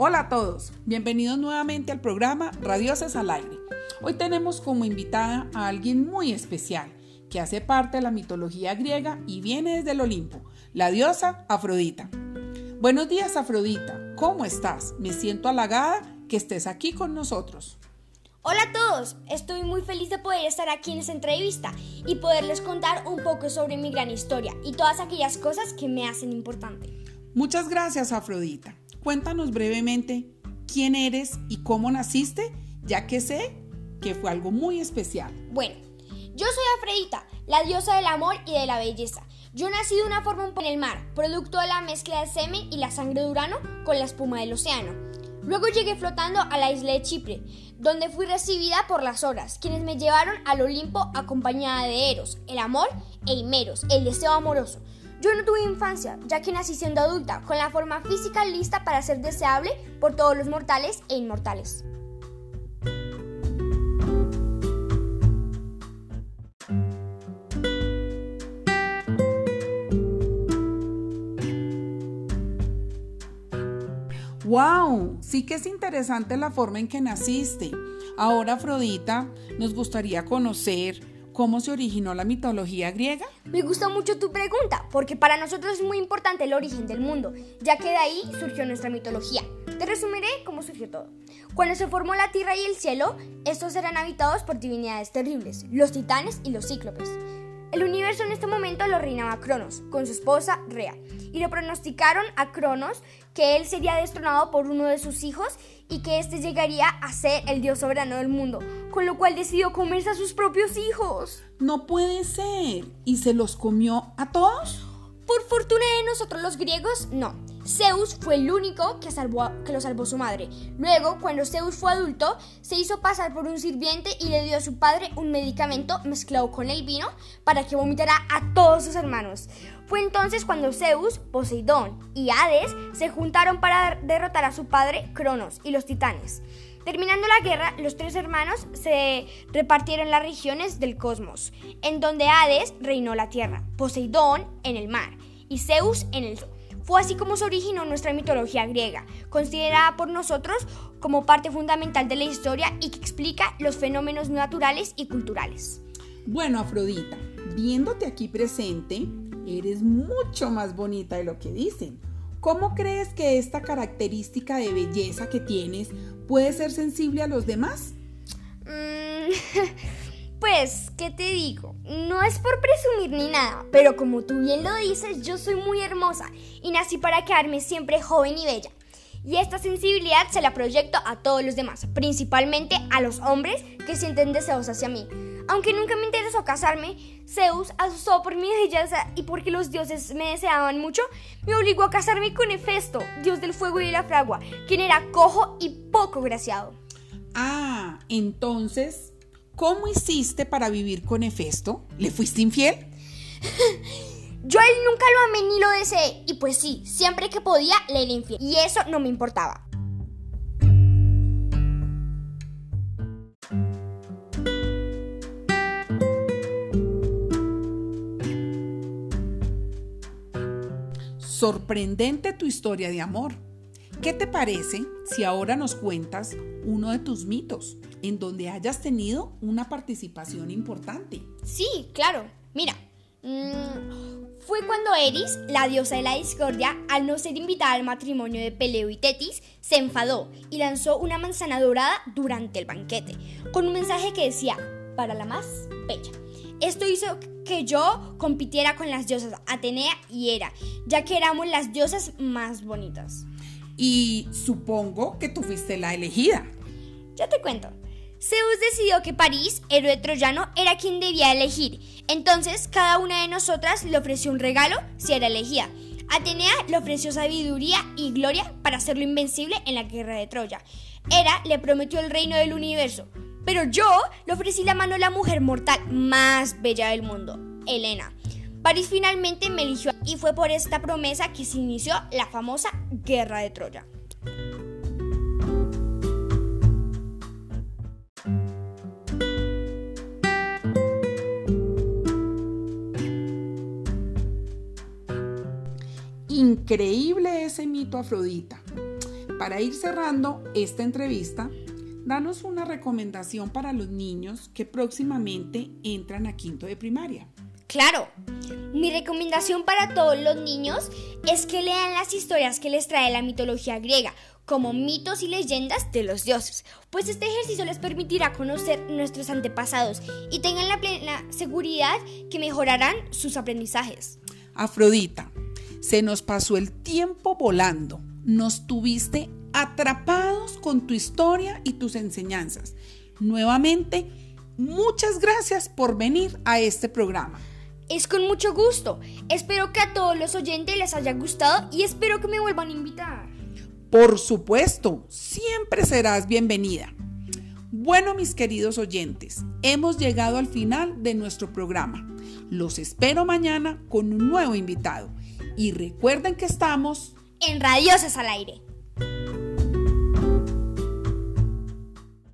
Hola a todos, bienvenidos nuevamente al programa Radiosas al Aire. Hoy tenemos como invitada a alguien muy especial que hace parte de la mitología griega y viene desde el Olimpo, la diosa Afrodita. Buenos días Afrodita, ¿cómo estás? Me siento halagada que estés aquí con nosotros. Hola a todos, estoy muy feliz de poder estar aquí en esta entrevista y poderles contar un poco sobre mi gran historia y todas aquellas cosas que me hacen importante. Muchas gracias Afrodita. Cuéntanos brevemente quién eres y cómo naciste, ya que sé que fue algo muy especial. Bueno, yo soy Afrodita, la diosa del amor y de la belleza. Yo nací de una forma en el mar, producto de la mezcla de semen y la sangre de Urano con la espuma del océano. Luego llegué flotando a la isla de Chipre, donde fui recibida por las horas, quienes me llevaron al Olimpo acompañada de Eros, el amor, e Himeros, el deseo amoroso. Yo no tuve infancia, ya que nací siendo adulta, con la forma física lista para ser deseable por todos los mortales e inmortales. ¡Wow! Sí que es interesante la forma en que naciste. Ahora, Afrodita, nos gustaría conocer ¿Cómo se originó la mitología griega? Me gusta mucho tu pregunta, porque para nosotros es muy importante el origen del mundo, ya que de ahí surgió nuestra mitología. Te resumiré cómo surgió todo. Cuando se formó la tierra y el cielo, estos eran habitados por divinidades terribles, los titanes y los cíclopes. El universo en este momento lo reinaba Cronos, con su esposa Rea, y le pronosticaron a Cronos que él sería destronado por uno de sus hijos y que éste llegaría a ser el dios soberano del mundo, con lo cual decidió comerse a sus propios hijos. No puede ser. ¿Y se los comió a todos? Por fortuna de nosotros los griegos, no. Zeus fue el único que, salvó, que lo salvó su madre. Luego, cuando Zeus fue adulto, se hizo pasar por un sirviente y le dio a su padre un medicamento mezclado con el vino para que vomitara a todos sus hermanos. Fue entonces cuando Zeus, Poseidón y Hades se juntaron para derrotar a su padre Cronos y los titanes. Terminando la guerra, los tres hermanos se repartieron las regiones del cosmos, en donde Hades reinó la tierra, Poseidón en el mar y Zeus en el sol. Fue así como se originó nuestra mitología griega, considerada por nosotros como parte fundamental de la historia y que explica los fenómenos naturales y culturales. Bueno, Afrodita, viéndote aquí presente, eres mucho más bonita de lo que dicen. ¿Cómo crees que esta característica de belleza que tienes puede ser sensible a los demás? Mm, Pues, ¿qué te digo? No es por presumir ni nada, pero como tú bien lo dices, yo soy muy hermosa y nací para quedarme siempre joven y bella. Y esta sensibilidad se la proyecto a todos los demás, principalmente a los hombres que sienten deseos hacia mí. Aunque nunca me interesó casarme, Zeus, asustado por mi belleza y porque los dioses me deseaban mucho, me obligó a casarme con Hefesto, dios del fuego y de la fragua, quien era cojo y poco graciado. Ah, entonces ¿Cómo hiciste para vivir con Hefesto? ¿Le fuiste infiel? Yo a él nunca lo amé ni lo deseé. Y pues sí, siempre que podía le era infiel. Y eso no me importaba. Sorprendente tu historia de amor. ¿Qué te parece si ahora nos cuentas uno de tus mitos en donde hayas tenido una participación importante? Sí, claro. Mira, mm, fue cuando Eris, la diosa de la discordia, al no ser invitada al matrimonio de Peleo y Tetis, se enfadó y lanzó una manzana dorada durante el banquete, con un mensaje que decía, para la más bella. Esto hizo que yo compitiera con las diosas Atenea y Hera, ya que éramos las diosas más bonitas. Y supongo que tú fuiste la elegida. Ya te cuento. Zeus decidió que París, héroe troyano, era quien debía elegir. Entonces, cada una de nosotras le ofreció un regalo si era elegida. Atenea le ofreció sabiduría y gloria para hacerlo invencible en la guerra de Troya. Hera le prometió el reino del universo. Pero yo le ofrecí la mano a la mujer mortal más bella del mundo, Helena. París finalmente me eligió y fue por esta promesa que se inició la famosa Guerra de Troya. Increíble ese mito Afrodita. Para ir cerrando esta entrevista, danos una recomendación para los niños que próximamente entran a quinto de primaria. Claro, mi recomendación para todos los niños es que lean las historias que les trae la mitología griega, como mitos y leyendas de los dioses, pues este ejercicio les permitirá conocer nuestros antepasados y tengan la plena seguridad que mejorarán sus aprendizajes. Afrodita, se nos pasó el tiempo volando, nos tuviste atrapados con tu historia y tus enseñanzas. Nuevamente, muchas gracias por venir a este programa. Es con mucho gusto. Espero que a todos los oyentes les haya gustado y espero que me vuelvan a invitar. Por supuesto, siempre serás bienvenida. Bueno, mis queridos oyentes, hemos llegado al final de nuestro programa. Los espero mañana con un nuevo invitado. Y recuerden que estamos en Radiosas al aire.